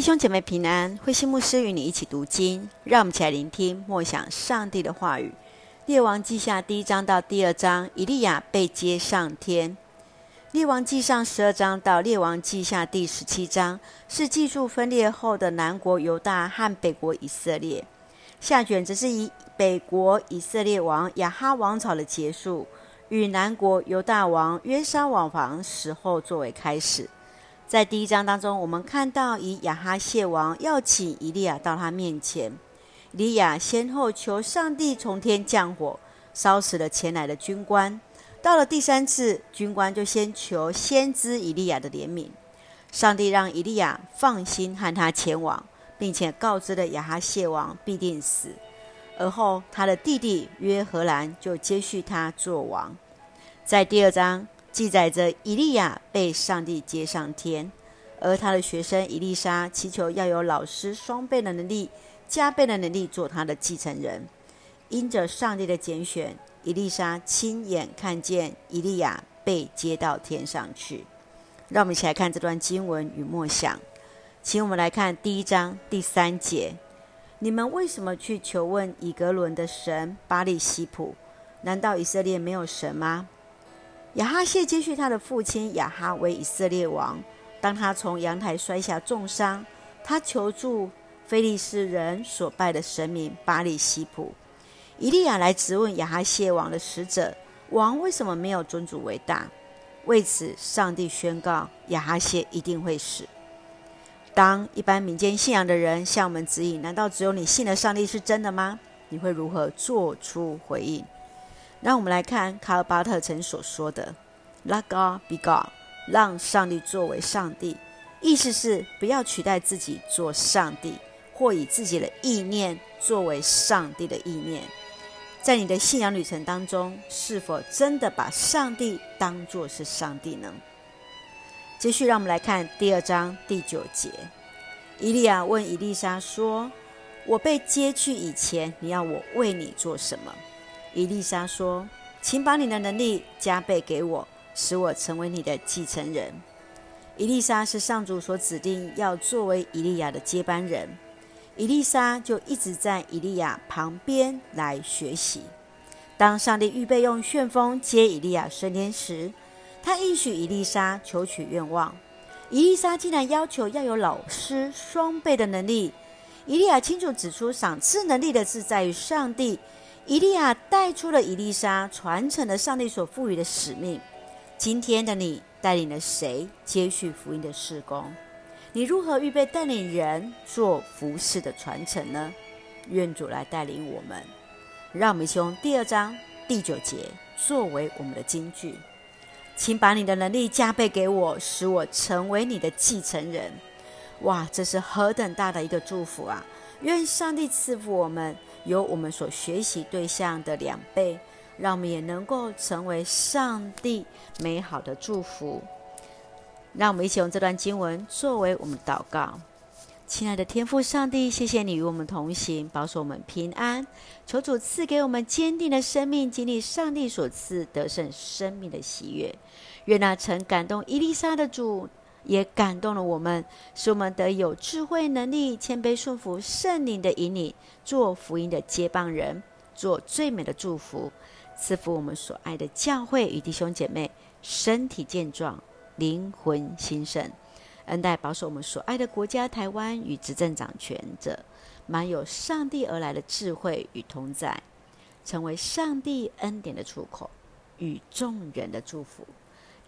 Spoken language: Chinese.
弟兄姐妹平安，慧心牧师与你一起读经，让我们一起来聆听默想上帝的话语。列王记下第一章到第二章，以利亚被接上天。列王记上十二章到列王记下第十七章，是记述分裂后的南国犹大和北国以色列。下卷则是以北国以色列王亚哈王朝的结束，与南国犹大王约沙往房时候作为开始。在第一章当中，我们看到以亚哈谢王要请以利亚到他面前，以利亚先后求上帝从天降火，烧死了前来的军官。到了第三次，军官就先求先知以利亚的怜悯，上帝让以利亚放心和他前往，并且告知了亚哈谢王必定死，而后他的弟弟约荷兰就接续他做王。在第二章。记载着以利亚被上帝接上天，而他的学生以利沙祈求要有老师双倍的能力、加倍的能力做他的继承人。因着上帝的拣选，以利沙亲眼看见以利亚被接到天上去。让我们一起来看这段经文与默想。请我们来看第一章第三节：你们为什么去求问以格伦的神巴力西普？难道以色列没有神吗？亚哈谢接续他的父亲亚哈为以色列王。当他从阳台摔下重伤，他求助非利士人所拜的神明巴力西普。以利亚来质问亚哈谢王的使者：王为什么没有尊主为大？为此，上帝宣告亚哈谢一定会死。当一般民间信仰的人向我们指引：难道只有你信的上帝是真的吗？你会如何做出回应？让我们来看卡尔巴特曾所说的 “Let God be God”，让上帝作为上帝，意思是不要取代自己做上帝，或以自己的意念作为上帝的意念。在你的信仰旅程当中，是否真的把上帝当作是上帝呢？继续，让我们来看第二章第九节。伊利亚问伊丽莎说：“我被接去以前，你要我为你做什么？”伊丽莎说：“请把你的能力加倍给我，使我成为你的继承人。”伊丽莎是上主所指定要作为伊利亚的接班人，伊丽莎就一直在伊利亚旁边来学习。当上帝预备用旋风接伊利亚升天时，他应许伊丽莎求取愿望。伊丽莎竟然要求要有老师双倍的能力。伊利亚清楚指出，赏赐能力的是在于上帝。以利亚带出了以利沙，传承了上帝所赋予的使命。今天的你带领了谁接续福音的事工？你如何预备带领人做服事的传承呢？愿主来带领我们。让我们用第二章第九节作为我们的金句，请把你的能力加倍给我，使我成为你的继承人。哇，这是何等大的一个祝福啊！愿上帝赐福我们。有我们所学习对象的两倍，让我们也能够成为上帝美好的祝福。让我们一起用这段经文作为我们祷告。亲爱的天父上帝，谢谢你与我们同行，保守我们平安。求主赐给我们坚定的生命，经历上帝所赐得胜生命的喜悦。愿那曾感动伊丽莎的主，也感动了我们，使我们得有智慧、能力、谦卑、顺服圣灵的引领，做福音的接棒人，做最美的祝福，赐福我们所爱的教会与弟兄姐妹，身体健壮，灵魂兴盛，恩待保守我们所爱的国家台湾与执政掌权者，满有上帝而来的智慧与同在，成为上帝恩典的出口与众人的祝福。